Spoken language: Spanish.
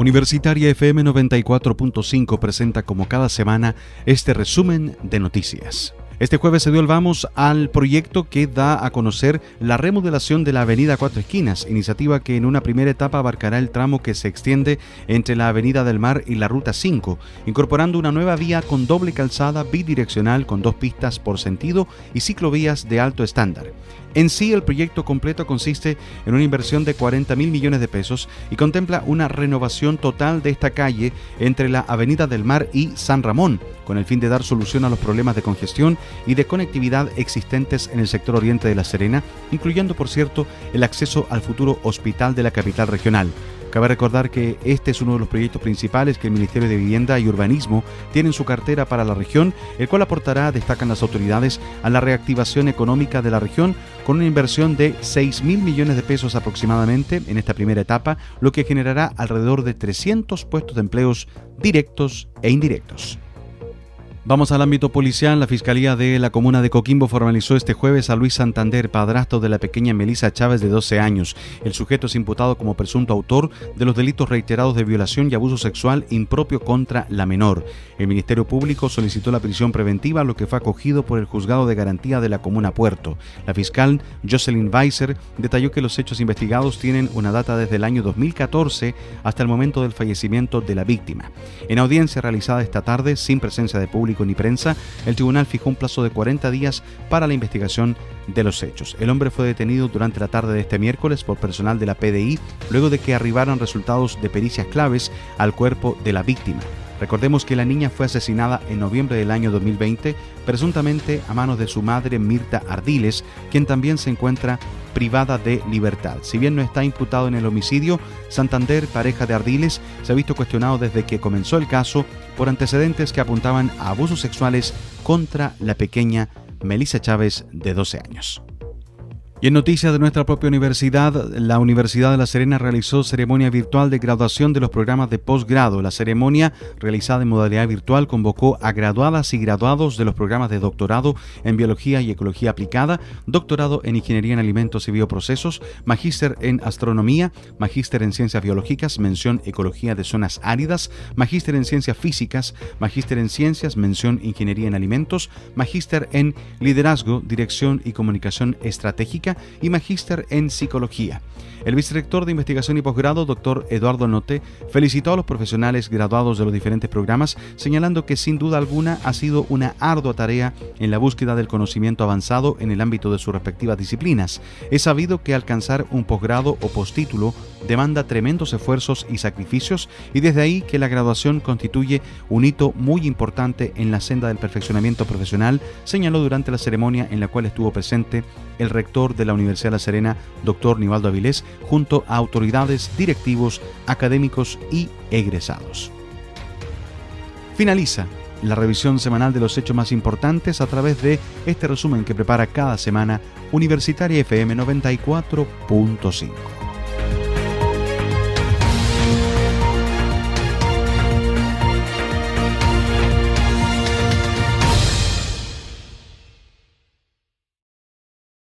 Universitaria FM 94.5 presenta como cada semana este resumen de noticias. Este jueves se dio el vamos al proyecto que da a conocer la remodelación de la Avenida Cuatro Esquinas, iniciativa que en una primera etapa abarcará el tramo que se extiende entre la Avenida del Mar y la Ruta 5, incorporando una nueva vía con doble calzada bidireccional con dos pistas por sentido y ciclovías de alto estándar. En sí, el proyecto completo consiste en una inversión de 40 mil millones de pesos y contempla una renovación total de esta calle entre la Avenida del Mar y San Ramón, con el fin de dar solución a los problemas de congestión y de conectividad existentes en el sector oriente de La Serena, incluyendo, por cierto, el acceso al futuro hospital de la capital regional. Cabe recordar que este es uno de los proyectos principales que el Ministerio de Vivienda y Urbanismo tiene en su cartera para la región, el cual aportará, destacan las autoridades, a la reactivación económica de la región con una inversión de 6 mil millones de pesos aproximadamente en esta primera etapa, lo que generará alrededor de 300 puestos de empleos directos e indirectos. Vamos al ámbito policial. La Fiscalía de la Comuna de Coquimbo formalizó este jueves a Luis Santander, padrastro de la pequeña Melisa Chávez de 12 años. El sujeto es imputado como presunto autor de los delitos reiterados de violación y abuso sexual impropio contra la menor. El Ministerio Público solicitó la prisión preventiva, lo que fue acogido por el Juzgado de Garantía de la Comuna Puerto. La fiscal Jocelyn Weiser detalló que los hechos investigados tienen una data desde el año 2014 hasta el momento del fallecimiento de la víctima. En audiencia realizada esta tarde, sin presencia de público, ni prensa, el tribunal fijó un plazo de 40 días para la investigación de los hechos. El hombre fue detenido durante la tarde de este miércoles por personal de la PDI luego de que arribaran resultados de pericias claves al cuerpo de la víctima. Recordemos que la niña fue asesinada en noviembre del año 2020, presuntamente a manos de su madre Mirta Ardiles, quien también se encuentra privada de libertad. Si bien no está imputado en el homicidio, Santander, pareja de Ardiles, se ha visto cuestionado desde que comenzó el caso por antecedentes que apuntaban a abusos sexuales contra la pequeña Melissa Chávez de 12 años. Y en noticias de nuestra propia universidad, la Universidad de La Serena realizó ceremonia virtual de graduación de los programas de posgrado. La ceremonia, realizada en modalidad virtual, convocó a graduadas y graduados de los programas de doctorado en Biología y Ecología Aplicada, doctorado en Ingeniería en Alimentos y Bioprocesos, magíster en Astronomía, magíster en Ciencias Biológicas, mención Ecología de Zonas Áridas, magíster en Ciencias Físicas, magíster en Ciencias, mención Ingeniería en Alimentos, magíster en Liderazgo, Dirección y Comunicación Estratégica, y magíster en psicología. El vicerrector de investigación y posgrado, doctor Eduardo Note, felicitó a los profesionales graduados de los diferentes programas, señalando que sin duda alguna ha sido una ardua tarea en la búsqueda del conocimiento avanzado en el ámbito de sus respectivas disciplinas. Es sabido que alcanzar un posgrado o postítulo demanda tremendos esfuerzos y sacrificios y desde ahí que la graduación constituye un hito muy importante en la senda del perfeccionamiento profesional, señaló durante la ceremonia en la cual estuvo presente el rector de la Universidad de La Serena, doctor Nivaldo Avilés, junto a autoridades, directivos, académicos y egresados. Finaliza la revisión semanal de los hechos más importantes a través de este resumen que prepara cada semana Universitaria FM 94.5.